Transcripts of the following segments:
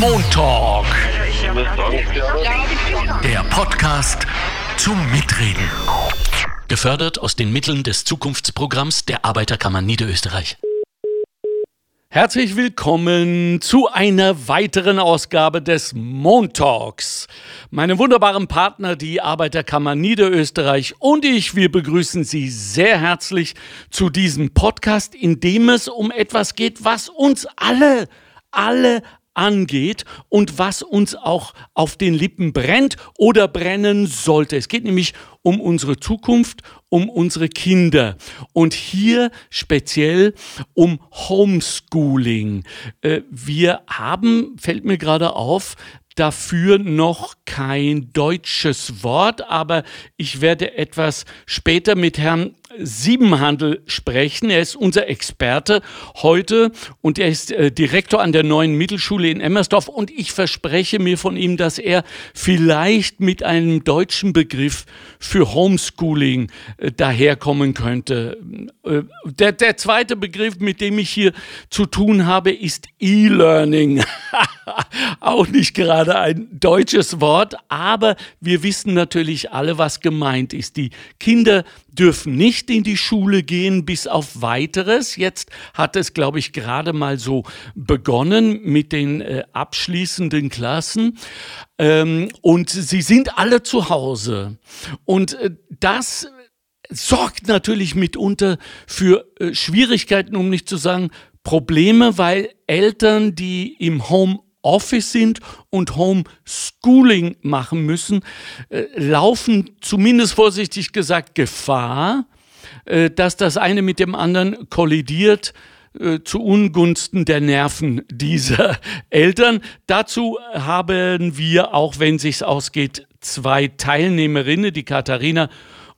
Montalk. Der Podcast zum Mitreden. Gefördert aus den Mitteln des Zukunftsprogramms der Arbeiterkammer Niederösterreich. Herzlich willkommen zu einer weiteren Ausgabe des Montalks. Meine wunderbaren Partner, die Arbeiterkammer Niederösterreich und ich, wir begrüßen Sie sehr herzlich zu diesem Podcast, in dem es um etwas geht, was uns alle, alle angeht und was uns auch auf den Lippen brennt oder brennen sollte. Es geht nämlich um unsere Zukunft, um unsere Kinder und hier speziell um Homeschooling. Äh, wir haben, fällt mir gerade auf, dafür noch kein deutsches Wort, aber ich werde etwas später mit Herrn Siebenhandel sprechen. Er ist unser Experte heute und er ist äh, Direktor an der neuen Mittelschule in Emmersdorf und ich verspreche mir von ihm, dass er vielleicht mit einem deutschen Begriff für Homeschooling äh, daherkommen könnte. Äh, der, der zweite Begriff, mit dem ich hier zu tun habe, ist E-Learning. Auch nicht gerade ein deutsches Wort, aber wir wissen natürlich alle, was gemeint ist. Die Kinder dürfen nicht in die Schule gehen bis auf weiteres. Jetzt hat es, glaube ich, gerade mal so begonnen mit den äh, abschließenden Klassen. Ähm, und sie sind alle zu Hause. Und äh, das sorgt natürlich mitunter für äh, Schwierigkeiten, um nicht zu sagen Probleme, weil Eltern, die im Home Office sind und Homeschooling machen müssen, äh, laufen zumindest vorsichtig gesagt Gefahr, äh, dass das eine mit dem anderen kollidiert äh, zu Ungunsten der Nerven dieser Eltern. Dazu haben wir, auch wenn sich's ausgeht, zwei Teilnehmerinnen, die Katharina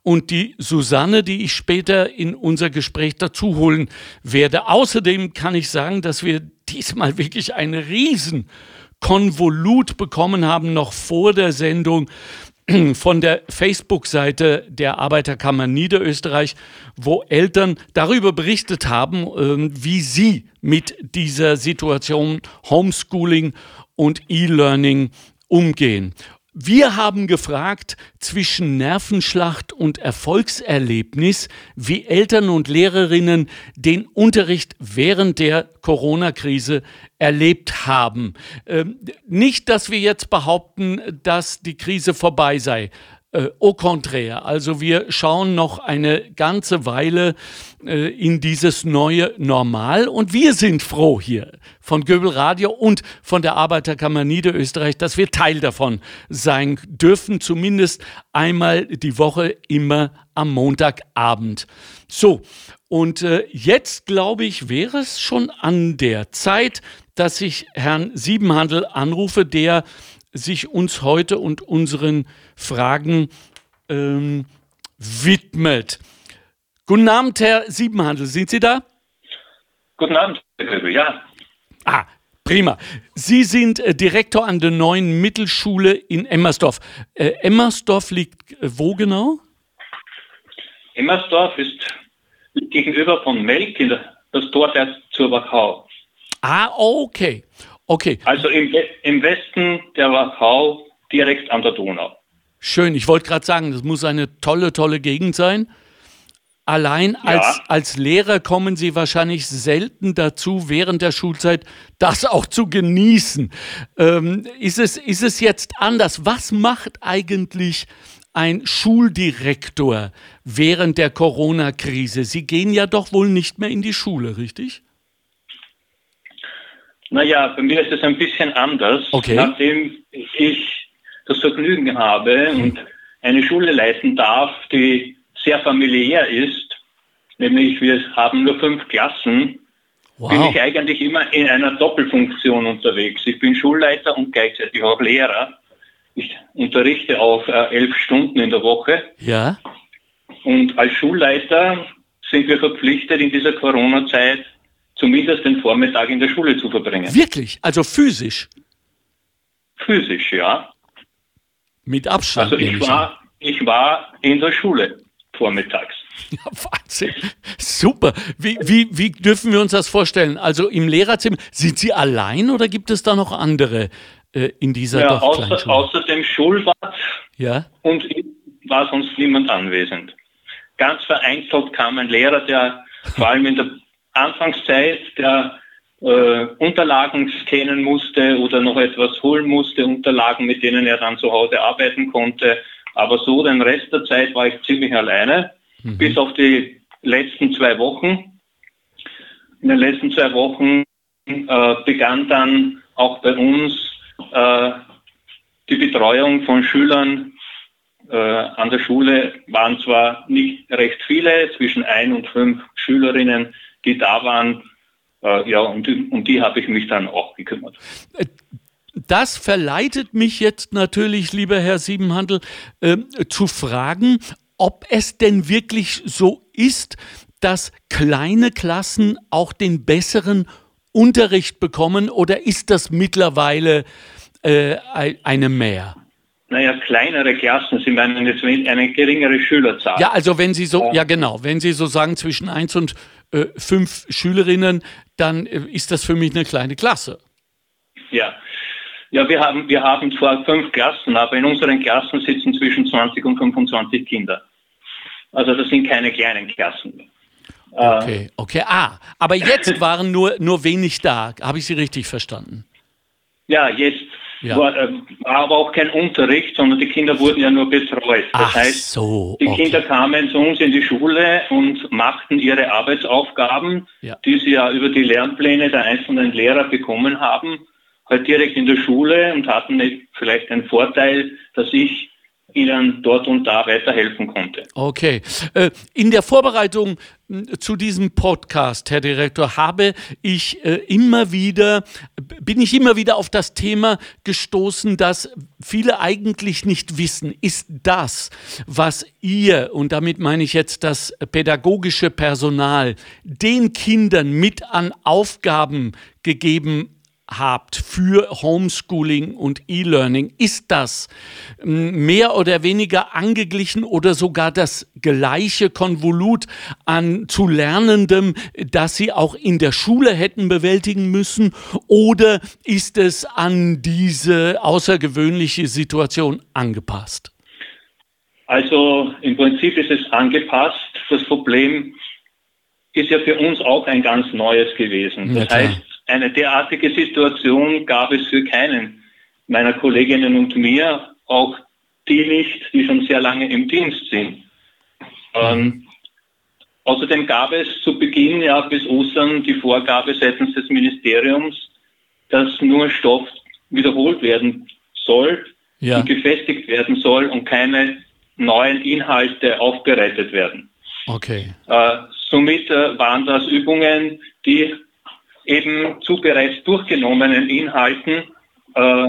und die Susanne, die ich später in unser Gespräch dazu holen werde. Außerdem kann ich sagen, dass wir diesmal wirklich ein Riesenkonvolut bekommen haben, noch vor der Sendung von der Facebook-Seite der Arbeiterkammer Niederösterreich, wo Eltern darüber berichtet haben, ähm, wie sie mit dieser Situation Homeschooling und E-Learning umgehen. Wir haben gefragt zwischen Nervenschlacht und Erfolgserlebnis, wie Eltern und Lehrerinnen den Unterricht während der Corona-Krise erlebt haben. Ähm, nicht, dass wir jetzt behaupten, dass die Krise vorbei sei. Äh, au contraire, also wir schauen noch eine ganze Weile äh, in dieses neue Normal. Und wir sind froh hier von Göbel Radio und von der Arbeiterkammer Niederösterreich, dass wir Teil davon sein dürfen, zumindest einmal die Woche immer am Montagabend. So, und äh, jetzt glaube ich, wäre es schon an der Zeit, dass ich Herrn Siebenhandel anrufe, der sich uns heute und unseren Fragen ähm, widmet. Guten Abend, Herr Siebenhandel, sind Sie da? Guten Abend, Herr Köbel, ja. Ah, prima. Sie sind äh, Direktor an der neuen Mittelschule in Emmersdorf. Äh, Emmersdorf liegt äh, wo genau? Emmersdorf ist gegenüber von Melk, in der, das Tor der zur Wachau. Ah, okay. Okay. Also im, im Westen der Wachau, direkt an der Donau. Schön, ich wollte gerade sagen, das muss eine tolle, tolle Gegend sein. Allein als, ja. als Lehrer kommen Sie wahrscheinlich selten dazu, während der Schulzeit das auch zu genießen. Ähm, ist, es, ist es jetzt anders? Was macht eigentlich ein Schuldirektor während der Corona-Krise? Sie gehen ja doch wohl nicht mehr in die Schule, richtig? Naja, bei mir ist es ein bisschen anders. Okay. Nachdem ich das Vergnügen habe und eine Schule leiten darf, die sehr familiär ist, nämlich wir haben nur fünf Klassen, wow. bin ich eigentlich immer in einer Doppelfunktion unterwegs. Ich bin Schulleiter und gleichzeitig auch Lehrer. Ich unterrichte auf äh, elf Stunden in der Woche. Ja. Und als Schulleiter sind wir verpflichtet, in dieser Corona-Zeit zumindest den Vormittag in der Schule zu verbringen. Wirklich? Also physisch? Physisch, ja. Mit Abstand. Also ich war, ich war in der Schule vormittags. Ja, Wahnsinn. Super. Wie, wie, wie dürfen wir uns das vorstellen? Also im Lehrerzimmer, sind Sie allein oder gibt es da noch andere äh, in dieser ja, außer, außer dem Schulwart ja? und war sonst niemand anwesend. Ganz vereinzelt kam ein Lehrer, der vor allem in der Anfangszeit, der äh, Unterlagen scannen musste oder noch etwas holen musste, Unterlagen, mit denen er dann zu Hause arbeiten konnte. Aber so den Rest der Zeit war ich ziemlich alleine, mhm. bis auf die letzten zwei Wochen. In den letzten zwei Wochen äh, begann dann auch bei uns äh, die Betreuung von Schülern äh, an der Schule waren zwar nicht recht viele, zwischen ein und fünf Schülerinnen, die da waren. Äh, ja, und um die habe ich mich dann auch gekümmert. Das verleitet mich jetzt natürlich, lieber Herr Siebenhandel, äh, zu fragen, ob es denn wirklich so ist, dass kleine Klassen auch den besseren Unterricht bekommen oder ist das mittlerweile äh, eine Mehr? Naja, kleinere Klassen, Sie meinen jetzt eine geringere Schülerzahl. Ja, also wenn Sie so, ja genau, wenn Sie so sagen zwischen 1 und äh, 5 Schülerinnen, dann äh, ist das für mich eine kleine Klasse. Ja. Ja, wir haben, wir haben zwar fünf Klassen, aber in unseren Klassen sitzen zwischen 20 und 25 Kinder. Also das sind keine kleinen Klassen. Okay, okay. Ah, aber jetzt waren nur, nur wenig da. Habe ich Sie richtig verstanden? Ja, jetzt ja. War, äh, war, aber auch kein Unterricht, sondern die Kinder wurden ja nur betreut. Das Ach heißt, so, die Kinder kamen zu uns in die Schule und machten ihre Arbeitsaufgaben, ja. die sie ja über die Lernpläne der einzelnen Lehrer bekommen haben, halt direkt in der Schule und hatten vielleicht den Vorteil, dass ich ihnen dort und da weiterhelfen konnte. Okay. Äh, in der Vorbereitung zu diesem Podcast, Herr Direktor, habe ich äh, immer wieder, bin ich immer wieder auf das Thema gestoßen, dass viele eigentlich nicht wissen, ist das, was ihr, und damit meine ich jetzt das pädagogische Personal, den Kindern mit an Aufgaben gegeben habt für Homeschooling und E-Learning, ist das mehr oder weniger angeglichen oder sogar das gleiche Konvolut an zu Lernendem, das Sie auch in der Schule hätten bewältigen müssen? Oder ist es an diese außergewöhnliche Situation angepasst? Also im Prinzip ist es angepasst. Das Problem ist ja für uns auch ein ganz neues gewesen. Das ja, heißt, eine derartige Situation gab es für keinen meiner Kolleginnen und mir, auch die nicht, die schon sehr lange im Dienst sind. Ähm, außerdem gab es zu Beginn ja bis Ostern die Vorgabe seitens des Ministeriums, dass nur Stoff wiederholt werden soll ja. und gefestigt werden soll und keine neuen Inhalte aufbereitet werden. Okay. Äh, somit äh, waren das Übungen, die eben zu bereits durchgenommenen Inhalten äh,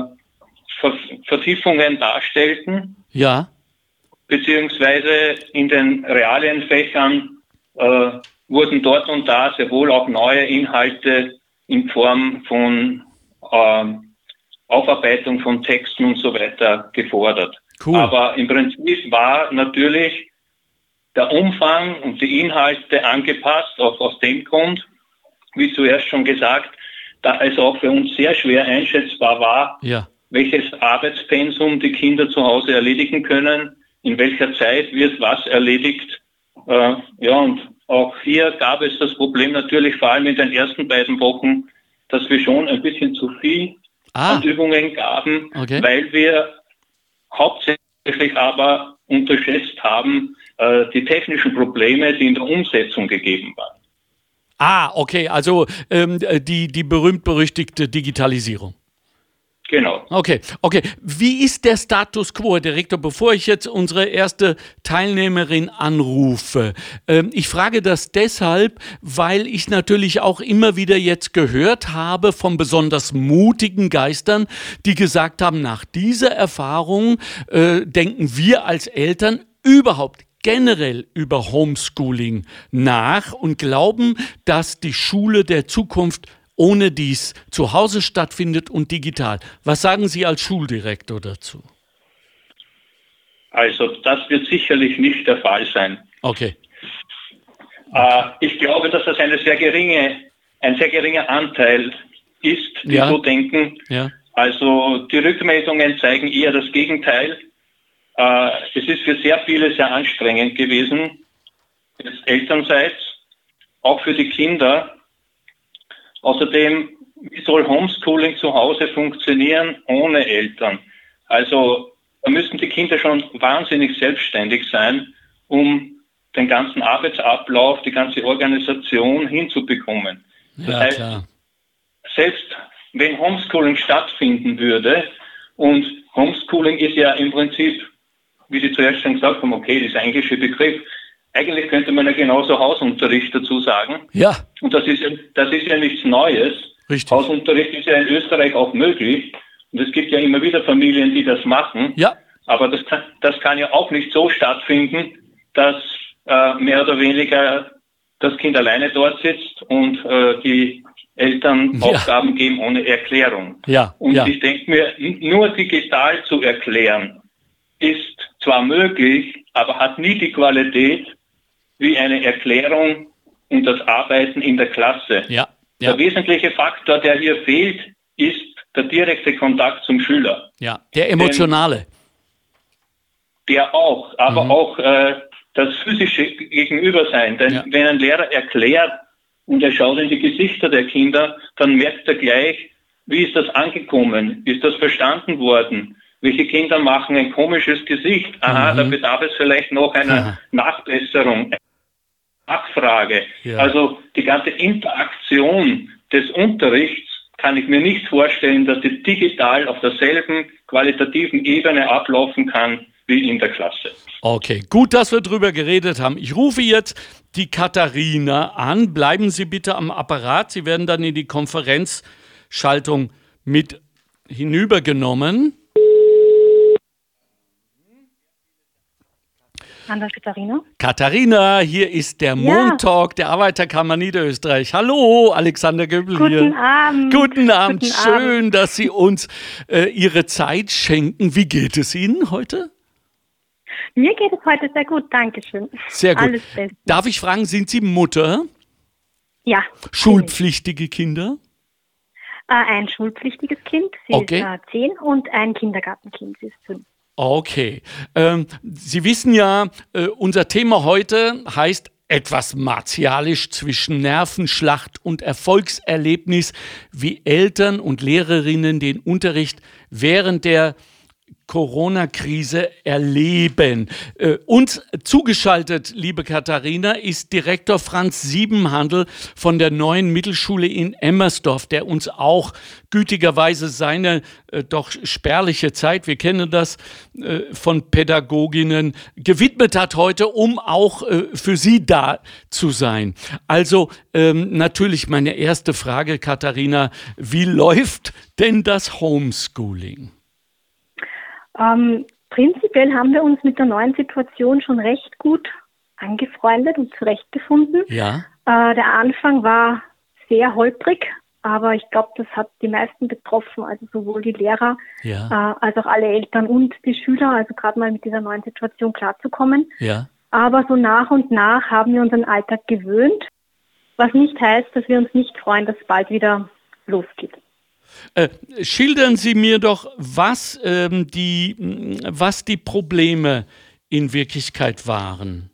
Vertiefungen darstellten. Ja. Beziehungsweise in den realen Fächern äh, wurden dort und da sehr wohl auch neue Inhalte in Form von äh, Aufarbeitung von Texten und so weiter gefordert. Cool. Aber im Prinzip war natürlich der Umfang und die Inhalte angepasst, auch aus dem Grund, wie zuerst schon gesagt, da es auch für uns sehr schwer einschätzbar war, ja. welches Arbeitspensum die Kinder zu Hause erledigen können, in welcher Zeit wird was erledigt. Äh, ja, und auch hier gab es das Problem natürlich vor allem in den ersten beiden Wochen, dass wir schon ein bisschen zu viel ah. an Übungen gaben, okay. weil wir hauptsächlich aber unterschätzt haben äh, die technischen Probleme, die in der Umsetzung gegeben waren. Ah, okay, also ähm, die, die berühmt-berüchtigte Digitalisierung. Genau. Okay, okay. Wie ist der Status quo, Herr Direktor, bevor ich jetzt unsere erste Teilnehmerin anrufe? Ähm, ich frage das deshalb, weil ich natürlich auch immer wieder jetzt gehört habe von besonders mutigen Geistern, die gesagt haben, nach dieser Erfahrung äh, denken wir als Eltern überhaupt generell über Homeschooling nach und glauben, dass die Schule der Zukunft ohne dies zu Hause stattfindet und digital. Was sagen Sie als Schuldirektor dazu? Also das wird sicherlich nicht der Fall sein. Okay. Äh, ich glaube, dass das eine sehr geringe, ein sehr geringer Anteil ist, die ja. so denken. Ja. Also die Rückmeldungen zeigen eher das Gegenteil. Äh, es ist für sehr viele sehr anstrengend gewesen, jetzt Elternseits, auch für die Kinder. Außerdem, wie soll Homeschooling zu Hause funktionieren ohne Eltern? Also da müssen die Kinder schon wahnsinnig selbstständig sein, um den ganzen Arbeitsablauf, die ganze Organisation hinzubekommen. Das ja, heißt, klar. selbst wenn Homeschooling stattfinden würde, und Homeschooling ist ja im Prinzip, wie Sie zuerst schon gesagt haben, okay, das ist ein englischer Begriff, eigentlich könnte man ja genauso Hausunterricht dazu sagen. Ja. Und das ist, das ist ja nichts Neues. Richtig. Hausunterricht ist ja in Österreich auch möglich. Und es gibt ja immer wieder Familien, die das machen. Ja. Aber das kann, das kann ja auch nicht so stattfinden, dass äh, mehr oder weniger das Kind alleine dort sitzt und äh, die Eltern ja. Aufgaben geben ohne Erklärung. Ja. Und ja. ich denke mir, nur digital zu erklären, ist zwar möglich, aber hat nie die Qualität wie eine Erklärung und das Arbeiten in der Klasse. Ja. Ja. Der wesentliche Faktor, der hier fehlt, ist der direkte Kontakt zum Schüler. Ja, der emotionale. Denn der auch, aber mhm. auch äh, das physische Gegenübersein. Denn ja. wenn ein Lehrer erklärt und er schaut in die Gesichter der Kinder, dann merkt er gleich, wie ist das angekommen? Ist das verstanden worden? Welche Kinder machen ein komisches Gesicht? Aha, mhm. da bedarf es vielleicht noch einer Aha. Nachbesserung, Nachfrage. Ja. Also die ganze Interaktion des Unterrichts kann ich mir nicht vorstellen, dass die digital auf derselben qualitativen Ebene ablaufen kann wie in der Klasse. Okay, gut, dass wir drüber geredet haben. Ich rufe jetzt die Katharina an. Bleiben Sie bitte am Apparat. Sie werden dann in die Konferenzschaltung mit hinübergenommen. Hallo Katharina. Katharina, hier ist der ja. Montalk der Arbeiterkammer Niederösterreich. Hallo, Alexander Göbel Guten hier. Abend. Guten Abend. Guten Schön, Abend. dass Sie uns äh, Ihre Zeit schenken. Wie geht es Ihnen heute? Mir geht es heute sehr gut, danke schön. Sehr gut. Alles Darf ich fragen, sind Sie Mutter? Ja. Schulpflichtige Kinder? Äh, ein schulpflichtiges Kind, sie okay. ist äh, zehn, und ein Kindergartenkind, sie ist fünf. Okay. Ähm, Sie wissen ja, äh, unser Thema heute heißt etwas martialisch zwischen Nervenschlacht und Erfolgserlebnis, wie Eltern und Lehrerinnen den Unterricht während der Corona-Krise erleben. Äh, uns zugeschaltet, liebe Katharina, ist Direktor Franz Siebenhandel von der neuen Mittelschule in Emmersdorf, der uns auch gütigerweise seine äh, doch spärliche Zeit, wir kennen das äh, von Pädagoginnen, gewidmet hat heute, um auch äh, für Sie da zu sein. Also ähm, natürlich meine erste Frage, Katharina, wie läuft denn das Homeschooling? Ähm, prinzipiell haben wir uns mit der neuen Situation schon recht gut angefreundet und zurechtgefunden. Ja. Äh, der Anfang war sehr holprig, aber ich glaube, das hat die meisten betroffen, also sowohl die Lehrer ja. äh, als auch alle Eltern und die Schüler, also gerade mal mit dieser neuen Situation klarzukommen. Ja. Aber so nach und nach haben wir unseren Alltag gewöhnt, was nicht heißt, dass wir uns nicht freuen, dass es bald wieder losgeht. Äh, schildern Sie mir doch, was, ähm, die, was die Probleme in Wirklichkeit waren.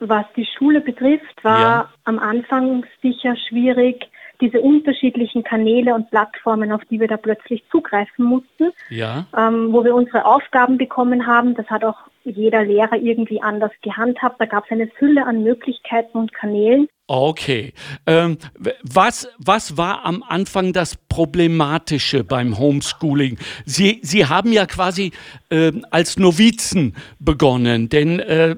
Was die Schule betrifft, war ja. am Anfang sicher schwierig, diese unterschiedlichen Kanäle und Plattformen, auf die wir da plötzlich zugreifen mussten, ja. ähm, wo wir unsere Aufgaben bekommen haben. Das hat auch jeder Lehrer irgendwie anders gehandhabt. Da gab es eine Fülle an Möglichkeiten und Kanälen. Okay. Ähm, was, was war am Anfang das Problematische beim Homeschooling? Sie, Sie haben ja quasi äh, als Novizen begonnen, denn äh,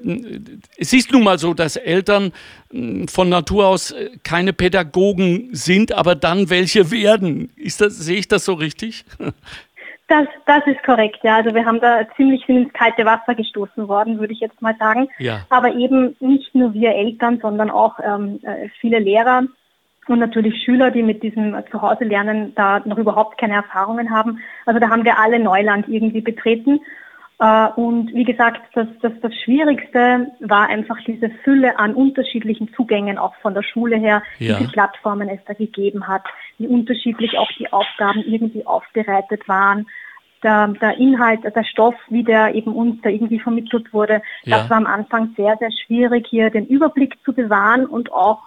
es ist nun mal so, dass Eltern äh, von Natur aus äh, keine Pädagogen sind, aber dann welche werden. Ist das, sehe ich das so richtig? Das, das ist korrekt, ja. Also wir haben da ziemlich viel ins kalte Wasser gestoßen worden, würde ich jetzt mal sagen. Ja. Aber eben nicht nur wir Eltern, sondern auch ähm, äh, viele Lehrer und natürlich Schüler, die mit diesem Zuhause-Lernen da noch überhaupt keine Erfahrungen haben. Also da haben wir alle Neuland irgendwie betreten. Äh, und wie gesagt, das, das, das Schwierigste war einfach diese Fülle an unterschiedlichen Zugängen auch von der Schule her, ja. viele Plattformen es da gegeben hat, wie unterschiedlich auch die Aufgaben irgendwie aufbereitet waren. Der, der Inhalt, der Stoff, wie der eben uns da irgendwie vermittelt wurde, ja. das war am Anfang sehr, sehr schwierig, hier den Überblick zu bewahren und auch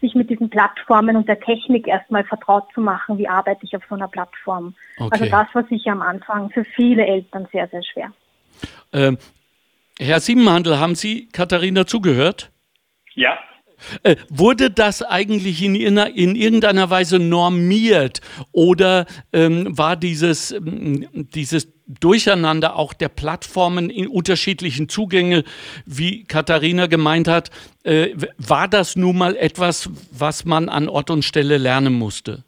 sich mit diesen Plattformen und der Technik erstmal vertraut zu machen, wie arbeite ich auf so einer Plattform. Okay. Also das war sicher am Anfang für viele Eltern sehr, sehr schwer. Ähm, Herr Siebenhandel, haben Sie Katharina zugehört? Ja. Äh, wurde das eigentlich in, in, in, irgendeiner Weise normiert oder ähm, war dieses, ähm, dieses Durcheinander auch der Plattformen in unterschiedlichen Zugänge, wie Katharina gemeint hat, äh, war das nun mal etwas, was man an Ort und Stelle lernen musste?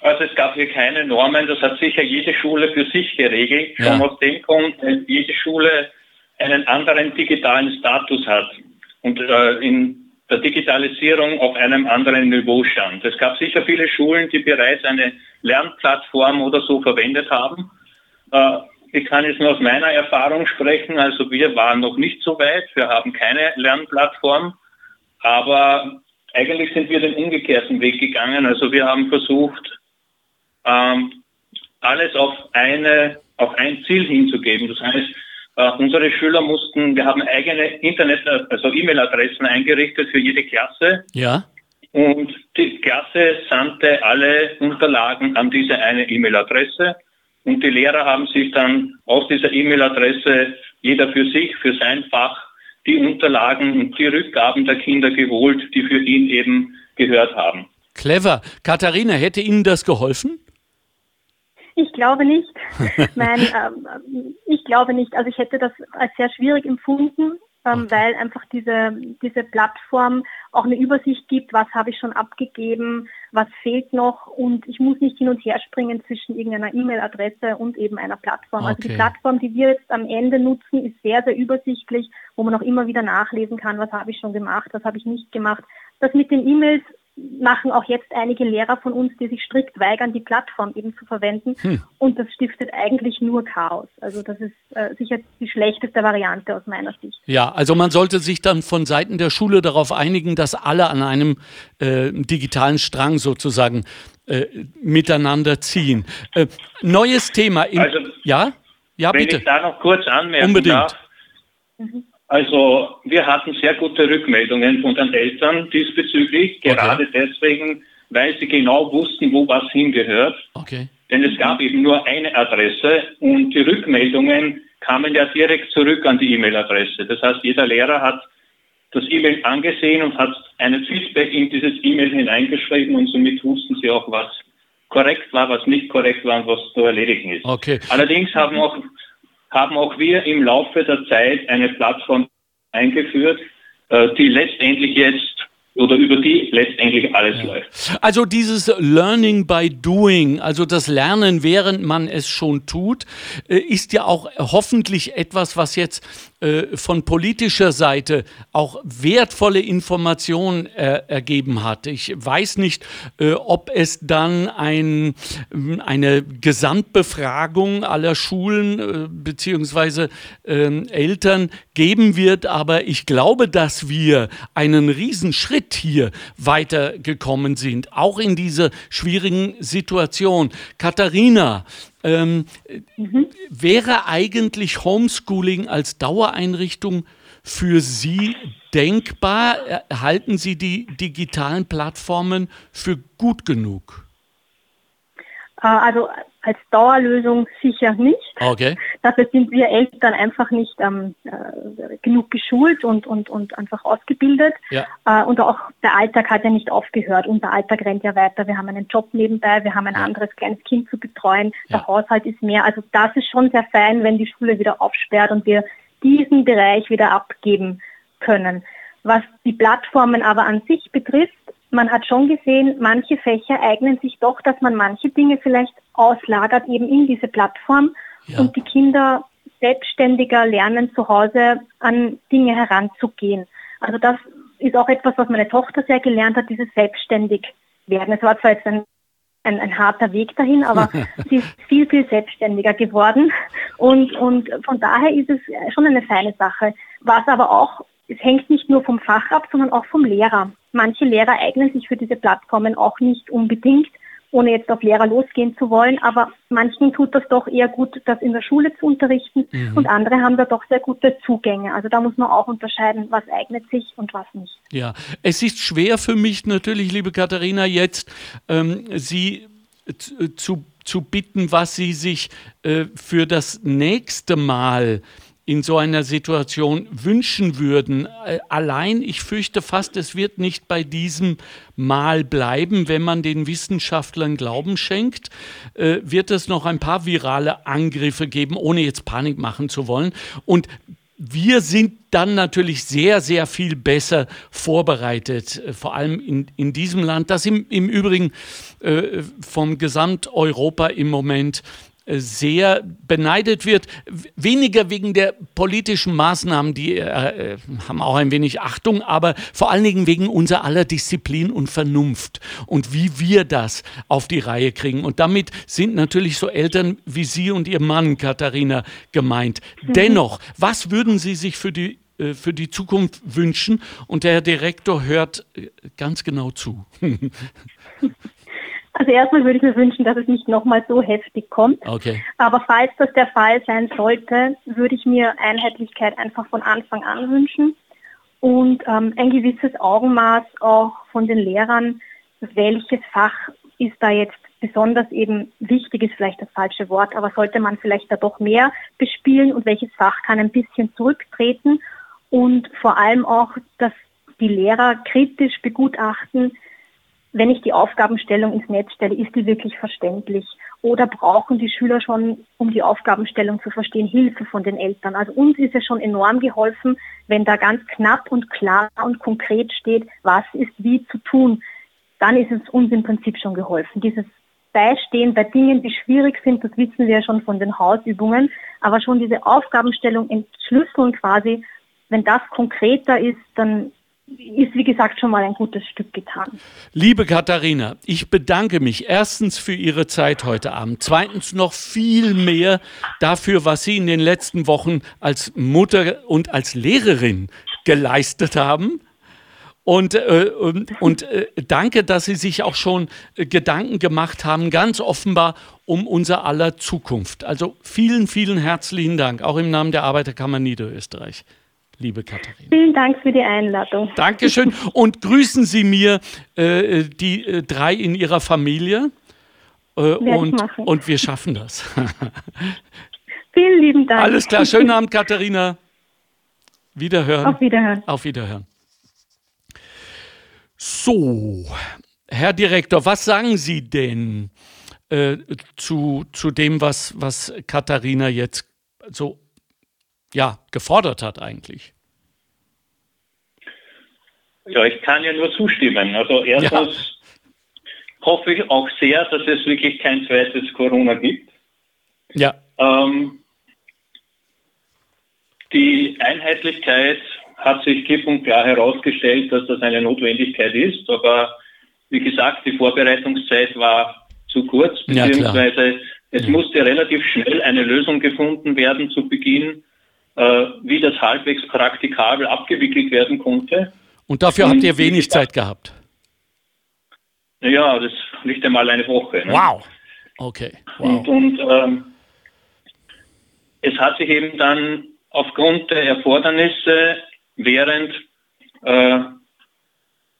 Also es gab hier keine Normen, das hat sicher jede Schule für sich geregelt. Ja. Schon aus dem Grund, dass jede Schule einen anderen digitalen Status hat und äh, in der Digitalisierung auf einem anderen Niveau stand. Es gab sicher viele Schulen, die bereits eine Lernplattform oder so verwendet haben. Äh, ich kann jetzt nur aus meiner Erfahrung sprechen. Also wir waren noch nicht so weit. Wir haben keine Lernplattform. Aber eigentlich sind wir den umgekehrten Weg gegangen. Also wir haben versucht, ähm, alles auf eine, auf ein Ziel hinzugeben. Das heißt, äh, unsere Schüler mussten, wir haben eigene Internet, also E-Mail-Adressen eingerichtet für jede Klasse. Ja. Und die Klasse sandte alle Unterlagen an diese eine E-Mail-Adresse. Und die Lehrer haben sich dann aus dieser E-Mail-Adresse jeder für sich, für sein Fach, die Unterlagen und die Rückgaben der Kinder geholt, die für ihn eben gehört haben. Clever. Katharina, hätte Ihnen das geholfen? Ich glaube nicht. Nein, ähm, ich glaube nicht. Also ich hätte das als sehr schwierig empfunden, ähm, weil einfach diese, diese Plattform auch eine Übersicht gibt, was habe ich schon abgegeben, was fehlt noch und ich muss nicht hin und her springen zwischen irgendeiner E-Mail-Adresse und eben einer Plattform. Okay. Also die Plattform, die wir jetzt am Ende nutzen, ist sehr, sehr übersichtlich, wo man auch immer wieder nachlesen kann, was habe ich schon gemacht, was habe ich nicht gemacht. Das mit den E-Mails machen auch jetzt einige Lehrer von uns, die sich strikt weigern, die Plattform eben zu verwenden. Hm. Und das stiftet eigentlich nur Chaos. Also das ist äh, sicher die schlechteste Variante aus meiner Sicht. Ja, also man sollte sich dann von Seiten der Schule darauf einigen, dass alle an einem äh, digitalen Strang sozusagen äh, miteinander ziehen. Äh, neues Thema. In, also, ja? Ja, wenn bitte. ich da noch kurz anmerken Unbedingt. darf. Mhm. Also wir hatten sehr gute Rückmeldungen von den Eltern diesbezüglich, okay. gerade deswegen, weil sie genau wussten, wo was hingehört. Okay. Denn es gab eben nur eine Adresse und die Rückmeldungen kamen ja direkt zurück an die E-Mail-Adresse. Das heißt, jeder Lehrer hat das E-Mail angesehen und hat einen Feedback in dieses E-Mail hineingeschrieben und somit wussten sie auch, was korrekt war, was nicht korrekt war und was zu erledigen ist. Okay. Allerdings haben auch haben auch wir im Laufe der Zeit eine Plattform eingeführt, äh, die letztendlich jetzt oder über die letztendlich alles ja. läuft. Also dieses Learning by Doing, also das Lernen, während man es schon tut, äh, ist ja auch hoffentlich etwas, was jetzt äh, von politischer Seite auch wertvolle Informationen äh, ergeben hat. Ich weiß nicht, äh, ob es dann ein, eine Gesamtbefragung aller Schulen äh, bzw. Ähm, Eltern geben wird, aber ich glaube, dass wir einen Riesenschritt hier weitergekommen sind, auch in dieser schwierigen Situation. Katharina, ähm, mhm. Wäre eigentlich Homeschooling als Dauereinrichtung für Sie denkbar? Halten Sie die digitalen Plattformen für gut genug? Äh, also als Dauerlösung sicher nicht. Okay. Dafür sind wir Eltern einfach nicht ähm, äh, genug geschult und, und, und einfach ausgebildet. Ja. Äh, und auch der Alltag hat ja nicht aufgehört. Unser Alltag rennt ja weiter. Wir haben einen Job nebenbei, wir haben ein ja. anderes kleines Kind zu betreuen. Ja. Der Haushalt ist mehr. Also das ist schon sehr fein, wenn die Schule wieder aufsperrt und wir diesen Bereich wieder abgeben können. Was die Plattformen aber an sich betrifft, man hat schon gesehen, manche Fächer eignen sich doch, dass man manche Dinge vielleicht auslagert eben in diese Plattform ja. und die Kinder selbstständiger lernen, zu Hause an Dinge heranzugehen. Also das ist auch etwas, was meine Tochter sehr gelernt hat, dieses selbstständig werden. Es war zwar jetzt ein ein, ein harter Weg dahin, aber sie ist viel, viel selbstständiger geworden. Und, und von daher ist es schon eine feine Sache. Was aber auch, es hängt nicht nur vom Fach ab, sondern auch vom Lehrer. Manche Lehrer eignen sich für diese Plattformen auch nicht unbedingt ohne jetzt auf Lehrer losgehen zu wollen, aber manchen tut das doch eher gut, das in der Schule zu unterrichten mhm. und andere haben da doch sehr gute Zugänge. Also da muss man auch unterscheiden, was eignet sich und was nicht. Ja, es ist schwer für mich natürlich, liebe Katharina, jetzt ähm, Sie zu, zu bitten, was Sie sich äh, für das nächste Mal in so einer Situation wünschen würden. Äh, allein, ich fürchte fast, es wird nicht bei diesem Mal bleiben, wenn man den Wissenschaftlern Glauben schenkt, äh, wird es noch ein paar virale Angriffe geben, ohne jetzt Panik machen zu wollen. Und wir sind dann natürlich sehr, sehr viel besser vorbereitet, äh, vor allem in, in diesem Land, das im, im Übrigen äh, vom Gesamteuropa im Moment sehr beneidet wird. Weniger wegen der politischen Maßnahmen, die äh, haben auch ein wenig Achtung, aber vor allen Dingen wegen unserer aller Disziplin und Vernunft und wie wir das auf die Reihe kriegen. Und damit sind natürlich so Eltern wie Sie und Ihr Mann, Katharina, gemeint. Mhm. Dennoch, was würden Sie sich für die äh, für die Zukunft wünschen? Und der Herr Direktor hört äh, ganz genau zu. Also erstmal würde ich mir wünschen, dass es nicht nochmal so heftig kommt. Okay. Aber falls das der Fall sein sollte, würde ich mir Einheitlichkeit einfach von Anfang an wünschen und ähm, ein gewisses Augenmaß auch von den Lehrern, welches Fach ist da jetzt besonders eben wichtig, ist vielleicht das falsche Wort, aber sollte man vielleicht da doch mehr bespielen und welches Fach kann ein bisschen zurücktreten und vor allem auch, dass die Lehrer kritisch begutachten, wenn ich die Aufgabenstellung ins Netz stelle, ist die wirklich verständlich? Oder brauchen die Schüler schon, um die Aufgabenstellung zu verstehen, Hilfe von den Eltern? Also uns ist es schon enorm geholfen, wenn da ganz knapp und klar und konkret steht, was ist wie zu tun. Dann ist es uns im Prinzip schon geholfen. Dieses Beistehen bei Dingen, die schwierig sind, das wissen wir ja schon von den Hausübungen, aber schon diese Aufgabenstellung entschlüsseln quasi, wenn das konkreter ist, dann ist, wie gesagt, schon mal ein gutes Stück getan. Liebe Katharina, ich bedanke mich erstens für Ihre Zeit heute Abend, zweitens noch viel mehr dafür, was Sie in den letzten Wochen als Mutter und als Lehrerin geleistet haben. Und, äh, und, und äh, danke, dass Sie sich auch schon äh, Gedanken gemacht haben, ganz offenbar um unser aller Zukunft. Also vielen, vielen herzlichen Dank, auch im Namen der Arbeiterkammer Niederösterreich liebe Katharina. Vielen Dank für die Einladung. Dankeschön und grüßen Sie mir äh, die äh, drei in Ihrer Familie äh, und, und wir schaffen das. Vielen lieben Dank. Alles klar, schönen Abend, Katharina. Wiederhören. Auf Wiederhören. Auf Wiederhören. So, Herr Direktor, was sagen Sie denn äh, zu, zu dem, was, was Katharina jetzt so ja, gefordert hat eigentlich? Ja, ich kann ja nur zustimmen. Also erstens ja. hoffe ich auch sehr, dass es wirklich kein zweites Corona gibt. Ja. Ähm, die Einheitlichkeit hat sich klipp und klar herausgestellt, dass das eine Notwendigkeit ist. Aber wie gesagt, die Vorbereitungszeit war zu kurz, beziehungsweise ja, es musste relativ schnell eine Lösung gefunden werden zu Beginn, äh, wie das halbwegs praktikabel abgewickelt werden konnte. Und dafür habt ihr wenig Zeit gehabt? Ja, das nicht einmal eine Woche. Ne? Wow. Okay. Wow. Und, und ähm, es hat sich eben dann aufgrund der Erfordernisse während äh,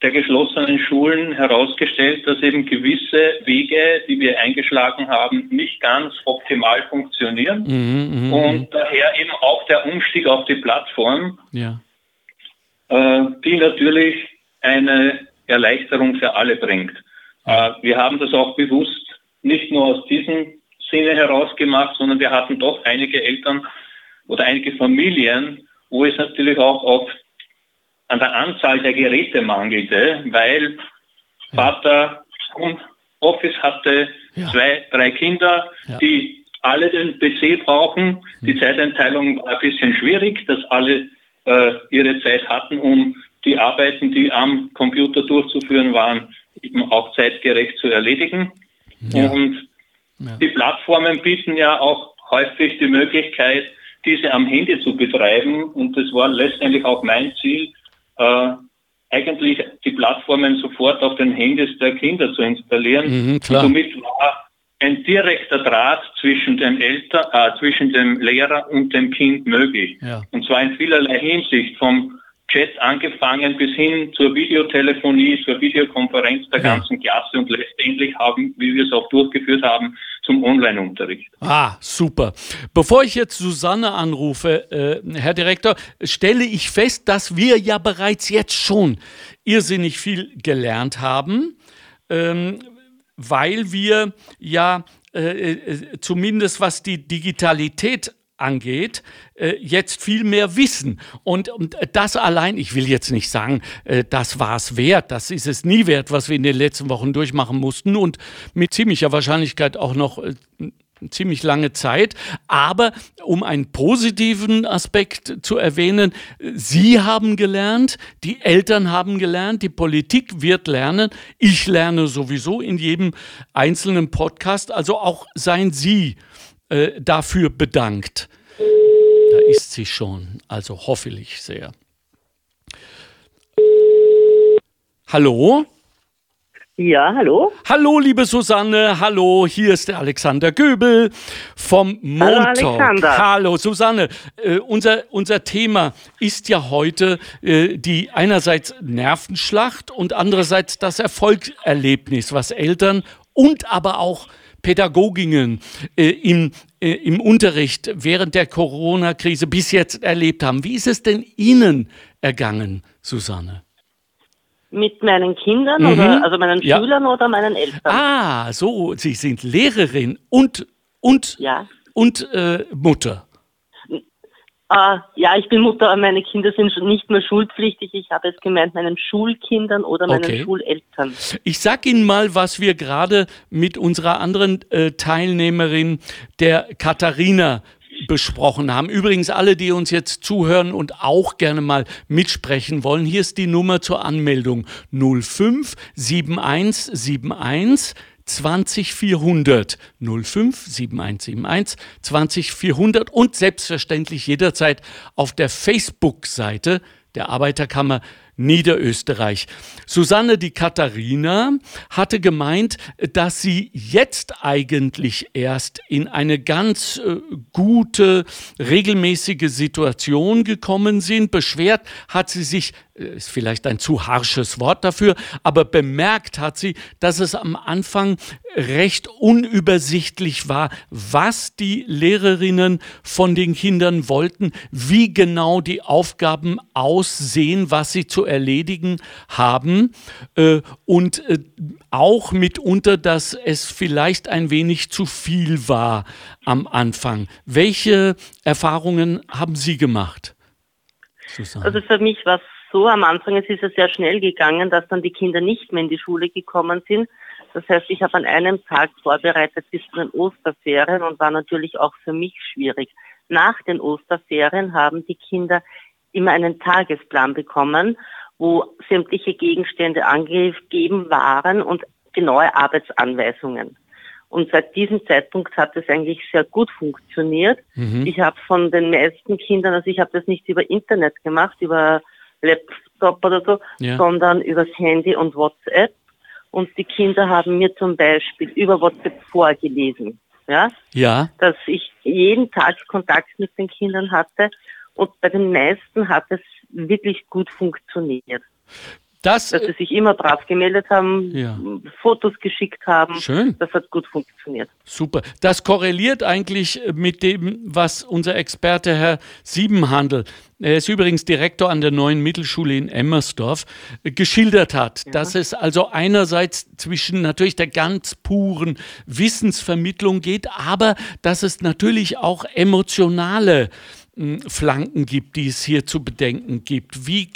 der geschlossenen Schulen herausgestellt, dass eben gewisse Wege, die wir eingeschlagen haben, nicht ganz optimal funktionieren. Mhm, mh, und mh. daher eben auch der Umstieg auf die Plattform, ja. äh, die natürlich eine Erleichterung für alle bringt. Äh, wir haben das auch bewusst nicht nur aus diesem Sinne heraus gemacht, sondern wir hatten doch einige Eltern oder einige Familien, wo es natürlich auch auf an der Anzahl der Geräte mangelte, weil Vater Office hatte ja. zwei, drei Kinder, ja. die alle den PC brauchen. Die hm. Zeiteinteilung war ein bisschen schwierig, dass alle äh, ihre Zeit hatten, um die Arbeiten, die am Computer durchzuführen waren, eben auch zeitgerecht zu erledigen. Ja. Und ja. die Plattformen bieten ja auch häufig die Möglichkeit, diese am Handy zu betreiben. Und das war letztendlich auch mein Ziel, äh, eigentlich die Plattformen sofort auf den Handys der Kinder zu installieren. Mhm, somit war ein direkter Draht zwischen dem Eltern, äh, zwischen dem Lehrer und dem Kind möglich. Ja. Und zwar in vielerlei Hinsicht, vom Chat angefangen bis hin zur Videotelefonie, zur Videokonferenz der ja. ganzen Klasse und letztendlich haben, wie wir es auch durchgeführt haben, zum Online-Unterricht. Ah, super. Bevor ich jetzt Susanne anrufe, äh, Herr Direktor, stelle ich fest, dass wir ja bereits jetzt schon irrsinnig viel gelernt haben. Ähm, weil wir ja äh, äh, zumindest was die Digitalität angeht, äh, jetzt viel mehr wissen. Und, und das allein, ich will jetzt nicht sagen, äh, das war es wert, das ist es nie wert, was wir in den letzten Wochen durchmachen mussten und mit ziemlicher Wahrscheinlichkeit auch noch äh, ziemlich lange Zeit. Aber um einen positiven Aspekt zu erwähnen, Sie haben gelernt, die Eltern haben gelernt, die Politik wird lernen. Ich lerne sowieso in jedem einzelnen Podcast. Also auch seien Sie äh, dafür bedankt. Da ist sie schon. Also hoffentlich sehr. Hallo? Ja, hallo. Hallo, liebe Susanne. Hallo, hier ist der Alexander Göbel vom Montag. Hallo, Alexander. Hallo, Susanne. Äh, unser, unser Thema ist ja heute äh, die einerseits Nervenschlacht und andererseits das Erfolgserlebnis, was Eltern und aber auch Pädagoginnen äh, im, äh, im Unterricht während der Corona-Krise bis jetzt erlebt haben. Wie ist es denn Ihnen ergangen, Susanne? Mit meinen Kindern mhm. oder also meinen ja. Schülern oder meinen Eltern? Ah, so, Sie sind Lehrerin und und ja. und äh, Mutter. Uh, ja, ich bin Mutter, meine Kinder sind nicht mehr schulpflichtig. Ich habe es gemeint, meinen Schulkindern oder meinen okay. Schuleltern. Ich sag Ihnen mal, was wir gerade mit unserer anderen äh, Teilnehmerin, der Katharina, besprochen haben. Übrigens alle, die uns jetzt zuhören und auch gerne mal mitsprechen wollen, hier ist die Nummer zur Anmeldung 05 7171 20400 05 7171 20400 und selbstverständlich jederzeit auf der Facebook-Seite der Arbeiterkammer Niederösterreich. Susanne die Katharina hatte gemeint, dass sie jetzt eigentlich erst in eine ganz äh, gute, regelmäßige Situation gekommen sind. Beschwert hat sie sich ist vielleicht ein zu harsches Wort dafür, aber bemerkt hat sie, dass es am Anfang recht unübersichtlich war, was die Lehrerinnen von den Kindern wollten, wie genau die Aufgaben aussehen, was sie zu erledigen haben äh, und äh, auch mitunter, dass es vielleicht ein wenig zu viel war am Anfang. Welche Erfahrungen haben Sie gemacht? Susanne? Also für mich war es so, am Anfang es ist es sehr schnell gegangen, dass dann die Kinder nicht mehr in die Schule gekommen sind. Das heißt, ich habe an einem Tag vorbereitet bis zu den Osterferien und war natürlich auch für mich schwierig. Nach den Osterferien haben die Kinder immer einen Tagesplan bekommen, wo sämtliche Gegenstände angegeben waren und genaue Arbeitsanweisungen. Und seit diesem Zeitpunkt hat es eigentlich sehr gut funktioniert. Mhm. Ich habe von den meisten Kindern, also ich habe das nicht über Internet gemacht, über Laptop oder so, ja. sondern übers Handy und WhatsApp. Und die Kinder haben mir zum Beispiel über WhatsApp vorgelesen. Ja? ja. Dass ich jeden Tag Kontakt mit den Kindern hatte. Und bei den meisten hat es wirklich gut funktioniert. Das, dass sie sich immer brav gemeldet haben, ja. Fotos geschickt haben. Schön. Das hat gut funktioniert. Super. Das korreliert eigentlich mit dem, was unser Experte Herr Siebenhandel, er ist übrigens Direktor an der neuen Mittelschule in Emmersdorf, geschildert hat, ja. dass es also einerseits zwischen natürlich der ganz puren Wissensvermittlung geht, aber dass es natürlich auch emotionale Flanken gibt, die es hier zu bedenken gibt. Wie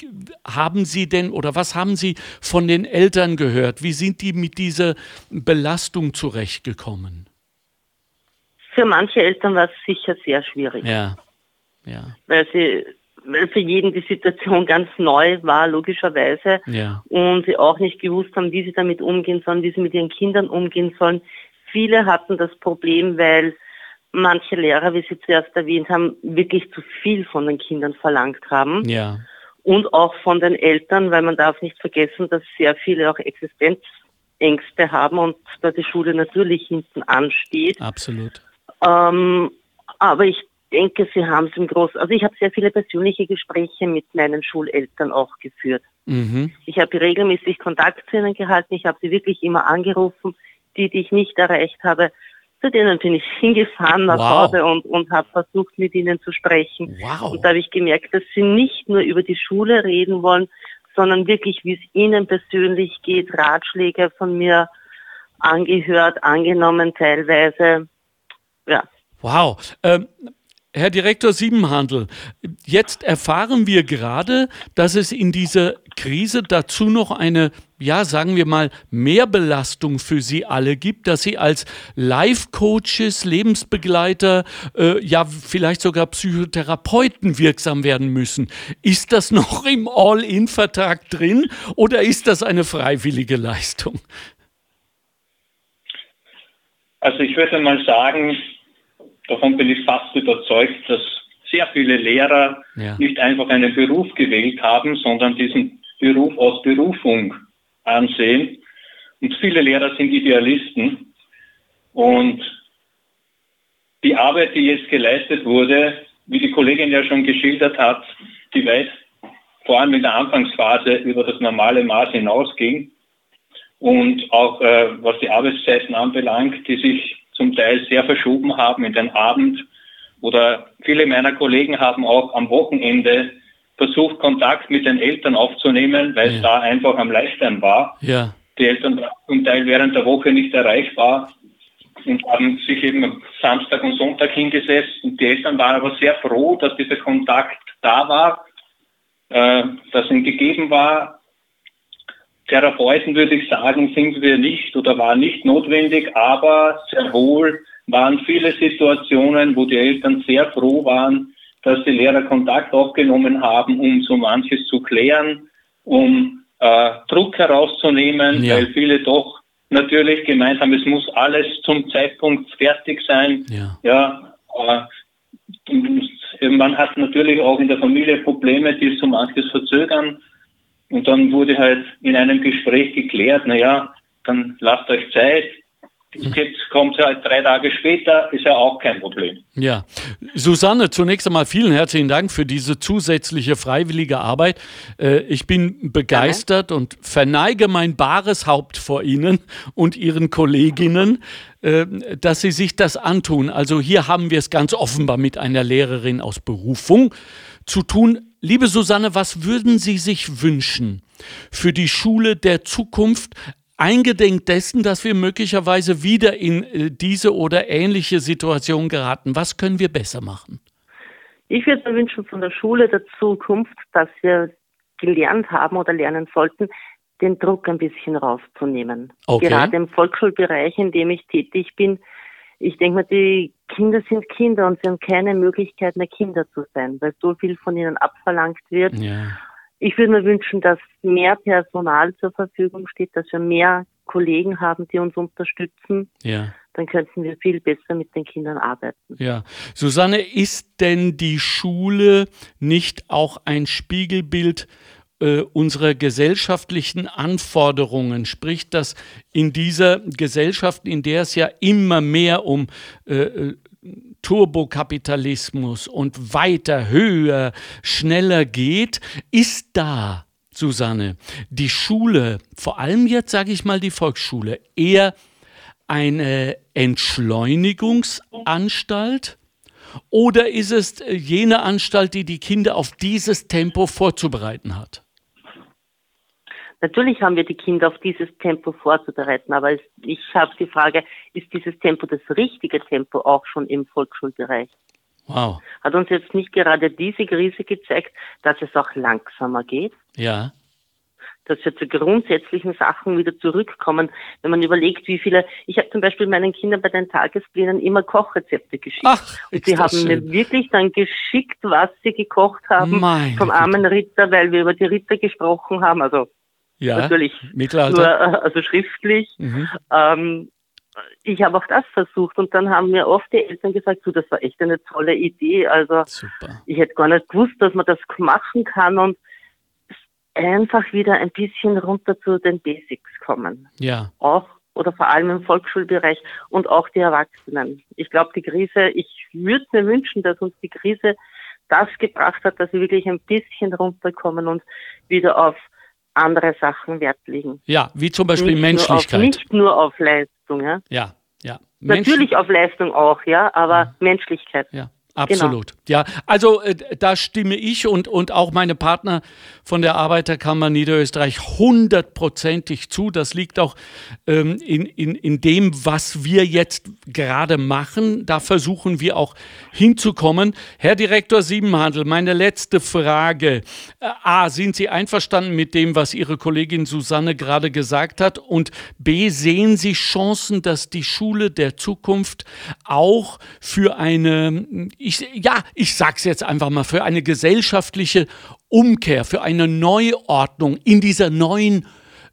haben Sie denn oder was haben Sie von den Eltern gehört? Wie sind die mit dieser Belastung zurechtgekommen? Für manche Eltern war es sicher sehr schwierig. Ja. ja. Weil sie weil für jeden die Situation ganz neu war, logischerweise. Ja. Und sie auch nicht gewusst haben, wie sie damit umgehen sollen, wie sie mit ihren Kindern umgehen sollen. viele hatten das Problem, weil manche Lehrer, wie Sie zuerst erwähnt haben, wirklich zu viel von den Kindern verlangt haben. Ja. Und auch von den Eltern, weil man darf nicht vergessen, dass sehr viele auch Existenzängste haben und da die Schule natürlich hinten ansteht. Absolut. Ähm, aber ich denke, Sie haben es im Großen, also ich habe sehr viele persönliche Gespräche mit meinen Schuleltern auch geführt. Mhm. Ich habe regelmäßig Kontakt zu ihnen gehalten, ich habe sie wirklich immer angerufen, die, die ich nicht erreicht habe, zu denen bin ich hingefahren nach wow. Hause und, und habe versucht, mit ihnen zu sprechen. Wow. Und da habe ich gemerkt, dass sie nicht nur über die Schule reden wollen, sondern wirklich, wie es ihnen persönlich geht, Ratschläge von mir angehört, angenommen teilweise. Ja. Wow. Ähm, Herr Direktor Siebenhandel, jetzt erfahren wir gerade, dass es in dieser Krise dazu noch eine, ja, sagen wir mal, Mehrbelastung für Sie alle gibt, dass Sie als Life-Coaches, Lebensbegleiter, äh, ja, vielleicht sogar Psychotherapeuten wirksam werden müssen. Ist das noch im All-In-Vertrag drin oder ist das eine freiwillige Leistung? Also ich würde mal sagen, davon bin ich fast überzeugt, dass sehr viele Lehrer ja. nicht einfach einen Beruf gewählt haben, sondern diesen Beruf aus Berufung ansehen. Und viele Lehrer sind Idealisten. Und die Arbeit, die jetzt geleistet wurde, wie die Kollegin ja schon geschildert hat, die weit vor allem in der Anfangsphase über das normale Maß hinausging. Und auch äh, was die Arbeitszeiten anbelangt, die sich zum Teil sehr verschoben haben in den Abend. Oder viele meiner Kollegen haben auch am Wochenende versucht, Kontakt mit den Eltern aufzunehmen, weil ja. es da einfach am leichtesten war. Ja. Die Eltern waren zum Teil während der Woche nicht erreichbar und haben sich eben Samstag und Sonntag hingesetzt. Und die Eltern waren aber sehr froh, dass dieser Kontakt da war, äh, dass ihm gegeben war. Therapeuten würde ich sagen, sind wir nicht oder war nicht notwendig, aber sehr wohl waren viele Situationen, wo die Eltern sehr froh waren, dass die Lehrer Kontakt aufgenommen haben, um so manches zu klären, um äh, Druck herauszunehmen, ja. weil viele doch natürlich gemeint haben, es muss alles zum Zeitpunkt fertig sein. Ja, ja äh, man hat natürlich auch in der Familie Probleme, die so manches verzögern. Und dann wurde halt in einem Gespräch geklärt, naja, dann lasst euch Zeit. Jetzt kommt halt drei Tage später, ist ja auch kein Problem. Ja. Susanne, zunächst einmal vielen herzlichen Dank für diese zusätzliche freiwillige Arbeit. Äh, ich bin begeistert und verneige mein bares Haupt vor Ihnen und Ihren Kolleginnen, äh, dass Sie sich das antun. Also hier haben wir es ganz offenbar mit einer Lehrerin aus Berufung zu tun. Liebe Susanne, was würden Sie sich wünschen für die Schule der Zukunft, eingedenk dessen, dass wir möglicherweise wieder in äh, diese oder ähnliche Situation geraten? Was können wir besser machen? Ich würde mir wünschen von der Schule der Zukunft, dass wir gelernt haben oder lernen sollten, den Druck ein bisschen rauszunehmen. Okay. Gerade im Volksschulbereich, in dem ich tätig bin, ich denke mal, die Kinder sind Kinder und sie haben keine Möglichkeit mehr Kinder zu sein, weil so viel von ihnen abverlangt wird. Ja. Ich würde mir wünschen, dass mehr Personal zur Verfügung steht, dass wir mehr Kollegen haben, die uns unterstützen. Ja. Dann könnten wir viel besser mit den Kindern arbeiten. Ja. Susanne, ist denn die Schule nicht auch ein Spiegelbild äh, unserer gesellschaftlichen Anforderungen, sprich, dass in dieser Gesellschaft, in der es ja immer mehr um äh, äh, Turbokapitalismus und weiter, höher, schneller geht, ist da, Susanne, die Schule, vor allem jetzt sage ich mal die Volksschule, eher eine Entschleunigungsanstalt oder ist es jene Anstalt, die die Kinder auf dieses Tempo vorzubereiten hat? Natürlich haben wir die Kinder auf dieses Tempo vorzubereiten, aber ich habe die Frage, ist dieses Tempo das richtige Tempo auch schon im Volksschulbereich? Wow. Hat uns jetzt nicht gerade diese Krise gezeigt, dass es auch langsamer geht? Ja. Dass wir zu grundsätzlichen Sachen wieder zurückkommen, wenn man überlegt, wie viele, ich habe zum Beispiel meinen Kindern bei den Tagesplänen immer Kochrezepte geschickt. Ach, und sie haben schön. mir wirklich dann geschickt, was sie gekocht haben Meine vom armen Ritter, weil wir über die Ritter gesprochen haben. Also ja, natürlich Mittelalter. nur äh, also schriftlich. Mhm. Ähm, ich habe auch das versucht und dann haben mir oft die Eltern gesagt, du, das war echt eine tolle Idee. Also Super. ich hätte gar nicht gewusst, dass man das machen kann und einfach wieder ein bisschen runter zu den Basics kommen. Ja. Auch oder vor allem im Volksschulbereich und auch die Erwachsenen. Ich glaube, die Krise, ich würde mir wünschen, dass uns die Krise das gebracht hat, dass wir wirklich ein bisschen runterkommen und wieder auf andere Sachen Wert legen. Ja, wie zum Beispiel nicht Menschlichkeit. Nur auf, nicht nur auf Leistung, ja. Ja, ja. Natürlich auf Leistung auch, ja, aber ja. Menschlichkeit. Ja. Absolut. Genau. Ja, also äh, da stimme ich und, und auch meine Partner von der Arbeiterkammer Niederösterreich hundertprozentig zu. Das liegt auch ähm, in, in, in dem, was wir jetzt gerade machen. Da versuchen wir auch hinzukommen. Herr Direktor Siebenhandel, meine letzte Frage. Äh, A, sind Sie einverstanden mit dem, was Ihre Kollegin Susanne gerade gesagt hat? Und B, sehen Sie Chancen, dass die Schule der Zukunft auch für eine ich, ja, ich sag's jetzt einfach mal, für eine gesellschaftliche Umkehr, für eine Neuordnung in dieser neuen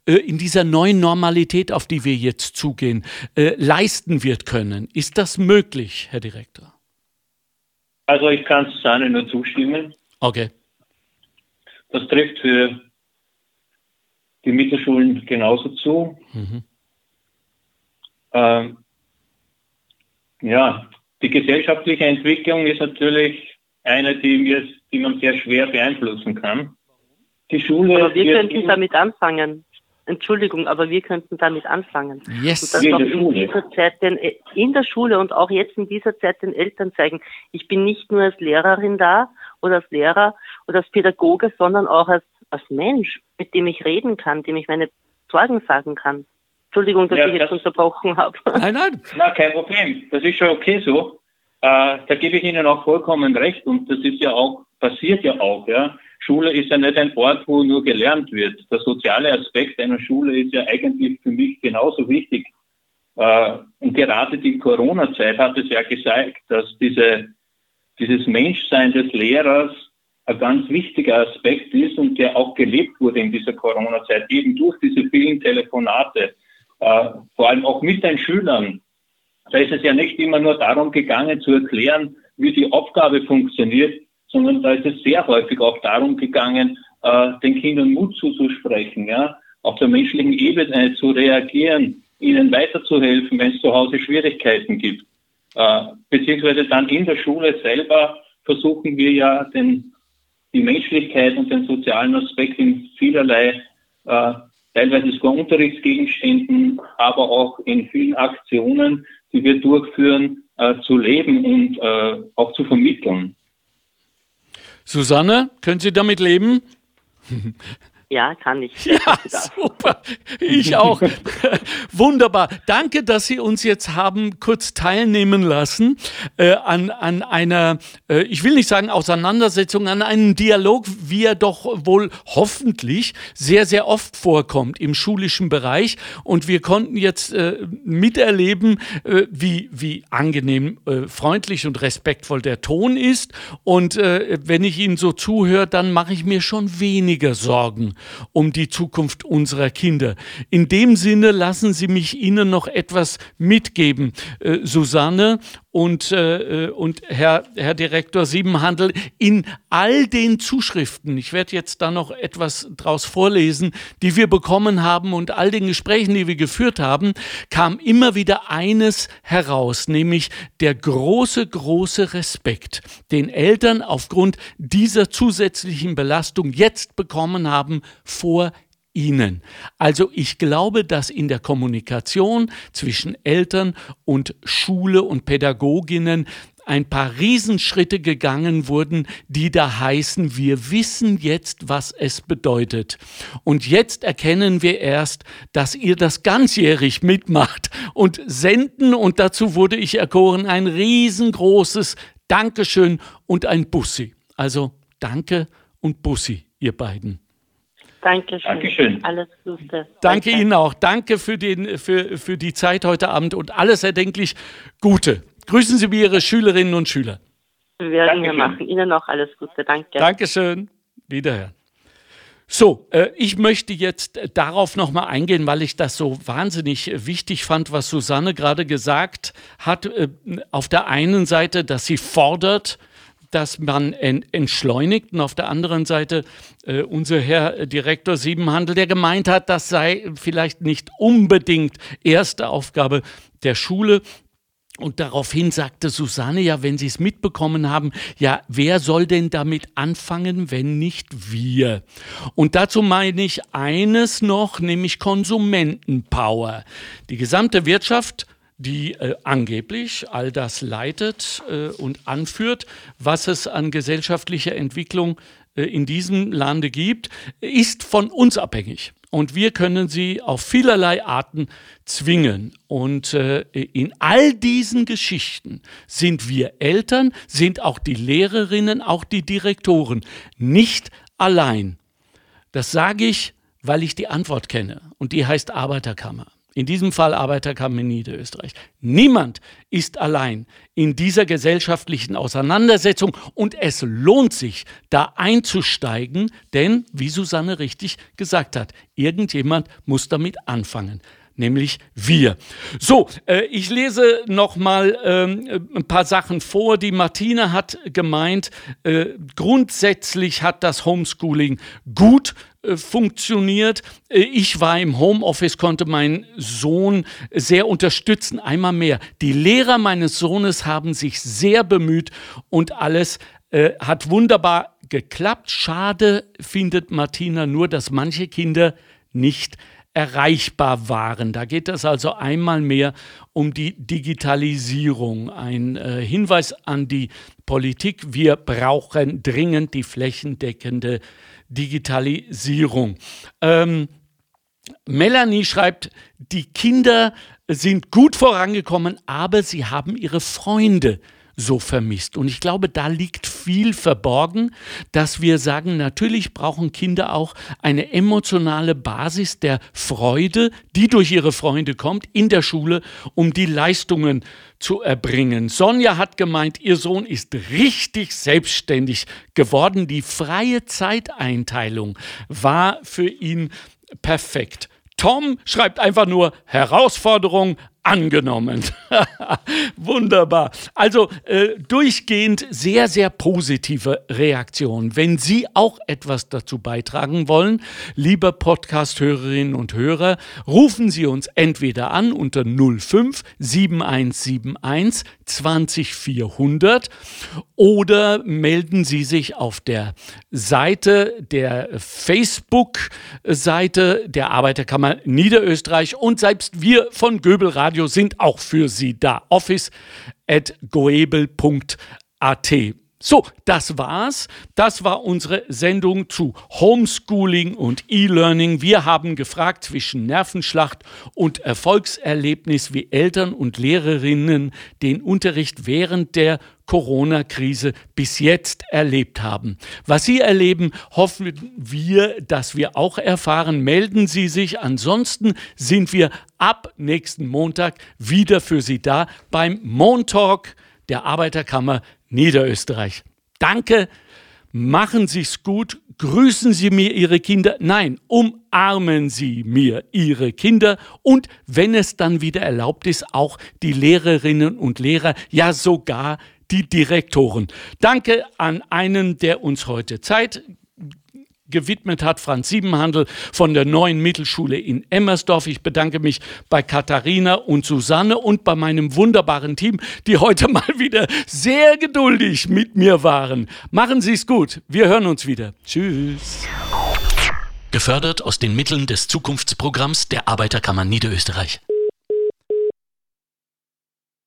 äh, in dieser neuen Normalität, auf die wir jetzt zugehen, äh, leisten wird können. Ist das möglich, Herr Direktor? Also ich kann Susanne nur zustimmen. Okay. Das trifft für die Mittelschulen genauso zu. Mhm. Ähm, ja, die gesellschaftliche Entwicklung ist natürlich eine, die, wir, die man sehr schwer beeinflussen kann. Die Schule. Aber wir könnten damit anfangen. Entschuldigung, aber wir könnten damit anfangen. Yes. Und das in, der in dieser Zeit den, in der Schule und auch jetzt in dieser Zeit den Eltern zeigen. Ich bin nicht nur als Lehrerin da oder als Lehrer oder als Pädagoge, sondern auch als, als Mensch, mit dem ich reden kann, dem ich meine Sorgen sagen kann. Entschuldigung, dass ja, ich jetzt das, unterbrochen habe. Nein, nein. Na, kein Problem. Das ist schon okay so. Äh, da gebe ich Ihnen auch vollkommen recht und das ist ja auch, passiert ja auch, ja. Schule ist ja nicht ein Ort, wo nur gelernt wird. Der soziale Aspekt einer Schule ist ja eigentlich für mich genauso wichtig. Äh, und gerade die Corona-Zeit hat es ja gezeigt, dass diese, dieses Menschsein des Lehrers ein ganz wichtiger Aspekt ist und der auch gelebt wurde in dieser Corona-Zeit, eben durch diese vielen Telefonate äh, vor allem auch mit den Schülern. Da ist es ja nicht immer nur darum gegangen zu erklären, wie die Aufgabe funktioniert, sondern da ist es sehr häufig auch darum gegangen, äh, den Kindern Mut zuzusprechen, ja, auf der menschlichen Ebene zu reagieren, ihnen weiterzuhelfen, wenn es zu Hause Schwierigkeiten gibt. Äh, beziehungsweise dann in der Schule selber versuchen wir ja den, die Menschlichkeit und den sozialen Aspekt in vielerlei äh, teilweise sogar Unterrichtsgegenständen, aber auch in vielen Aktionen, die wir durchführen, äh, zu leben und äh, auch zu vermitteln. Susanne, können Sie damit leben? Ja, kann ich. Ja, super. Ich auch. Wunderbar. Danke, dass Sie uns jetzt haben kurz teilnehmen lassen äh, an, an einer, äh, ich will nicht sagen Auseinandersetzung, an einem Dialog, wie er doch wohl hoffentlich sehr, sehr oft vorkommt im schulischen Bereich. Und wir konnten jetzt äh, miterleben, äh, wie, wie angenehm, äh, freundlich und respektvoll der Ton ist. Und äh, wenn ich Ihnen so zuhöre, dann mache ich mir schon weniger Sorgen um die Zukunft unserer Kinder. In dem Sinne lassen Sie mich Ihnen noch etwas mitgeben, äh, Susanne und, äh, und Herr, Herr Direktor Siebenhandel, in all den Zuschriften, ich werde jetzt da noch etwas draus vorlesen, die wir bekommen haben und all den Gesprächen, die wir geführt haben, kam immer wieder eines heraus, nämlich der große, große Respekt, den Eltern aufgrund dieser zusätzlichen Belastung jetzt bekommen haben vor Ihnen. Also ich glaube, dass in der Kommunikation zwischen Eltern und Schule und Pädagoginnen ein paar Riesenschritte gegangen wurden, die da heißen, wir wissen jetzt, was es bedeutet. Und jetzt erkennen wir erst, dass ihr das ganzjährig mitmacht und senden. Und dazu wurde ich erkoren ein riesengroßes Dankeschön und ein Bussi. Also danke und Bussi, ihr beiden. Dankeschön. Dankeschön. Alles Gute. Danke Ihnen auch. Danke für, den, für, für die Zeit heute Abend und alles erdenklich Gute. Grüßen Sie mir Ihre Schülerinnen und Schüler. Wir werden wir machen. Ihnen auch alles Gute. Danke. Dankeschön. Wiederhören. So, äh, ich möchte jetzt darauf nochmal eingehen, weil ich das so wahnsinnig wichtig fand, was Susanne gerade gesagt hat. Äh, auf der einen Seite, dass sie fordert, dass man entschleunigt und auf der anderen Seite äh, unser Herr Direktor Siebenhandel, der gemeint hat, das sei vielleicht nicht unbedingt erste Aufgabe der Schule, und daraufhin sagte Susanne, ja, wenn Sie es mitbekommen haben, ja, wer soll denn damit anfangen, wenn nicht wir? Und dazu meine ich eines noch, nämlich Konsumentenpower. Die gesamte Wirtschaft die äh, angeblich all das leitet äh, und anführt, was es an gesellschaftlicher Entwicklung äh, in diesem Lande gibt, ist von uns abhängig. Und wir können sie auf vielerlei Arten zwingen. Und äh, in all diesen Geschichten sind wir Eltern, sind auch die Lehrerinnen, auch die Direktoren nicht allein. Das sage ich, weil ich die Antwort kenne. Und die heißt Arbeiterkammer in diesem Fall Arbeiterkammer Niederösterreich. Niemand ist allein in dieser gesellschaftlichen Auseinandersetzung und es lohnt sich, da einzusteigen, denn, wie Susanne richtig gesagt hat, irgendjemand muss damit anfangen nämlich wir. So, äh, ich lese noch mal ähm, ein paar Sachen vor. Die Martina hat gemeint, äh, grundsätzlich hat das Homeschooling gut äh, funktioniert. Äh, ich war im Homeoffice, konnte meinen Sohn sehr unterstützen. Einmal mehr. Die Lehrer meines Sohnes haben sich sehr bemüht und alles äh, hat wunderbar geklappt. Schade findet Martina nur, dass manche Kinder nicht erreichbar waren. Da geht es also einmal mehr um die Digitalisierung. Ein äh, Hinweis an die Politik, wir brauchen dringend die flächendeckende Digitalisierung. Ähm, Melanie schreibt, die Kinder sind gut vorangekommen, aber sie haben ihre Freunde so vermisst. Und ich glaube, da liegt viel verborgen, dass wir sagen, natürlich brauchen Kinder auch eine emotionale Basis der Freude, die durch ihre Freunde kommt, in der Schule, um die Leistungen zu erbringen. Sonja hat gemeint, ihr Sohn ist richtig selbstständig geworden. Die freie Zeiteinteilung war für ihn perfekt. Tom schreibt einfach nur Herausforderung, angenommen. Wunderbar. Also äh, durchgehend sehr, sehr positive Reaktionen. Wenn Sie auch etwas dazu beitragen wollen, liebe Podcast-Hörerinnen und Hörer, rufen Sie uns entweder an unter 05 7171 20400 oder melden Sie sich auf der Seite der Facebook-Seite der Arbeiterkammer Niederösterreich und selbst wir von Göbel Radio Radio sind auch für Sie da. Office at goebel.at. So, das war's. Das war unsere Sendung zu Homeschooling und E-Learning. Wir haben gefragt zwischen Nervenschlacht und Erfolgserlebnis, wie Eltern und Lehrerinnen den Unterricht während der Corona-Krise bis jetzt erlebt haben. Was Sie erleben, hoffen wir, dass wir auch erfahren. Melden Sie sich. Ansonsten sind wir ab nächsten Montag wieder für Sie da beim Montalk der Arbeiterkammer Niederösterreich. Danke, machen Sie's gut, grüßen Sie mir Ihre Kinder, nein, umarmen Sie mir Ihre Kinder und wenn es dann wieder erlaubt ist, auch die Lehrerinnen und Lehrer, ja sogar die Direktoren. Danke an einen, der uns heute Zeit gewidmet hat, Franz Siebenhandel von der neuen Mittelschule in Emmersdorf. Ich bedanke mich bei Katharina und Susanne und bei meinem wunderbaren Team, die heute mal wieder sehr geduldig mit mir waren. Machen Sie es gut. Wir hören uns wieder. Tschüss. Gefördert aus den Mitteln des Zukunftsprogramms der Arbeiterkammer Niederösterreich.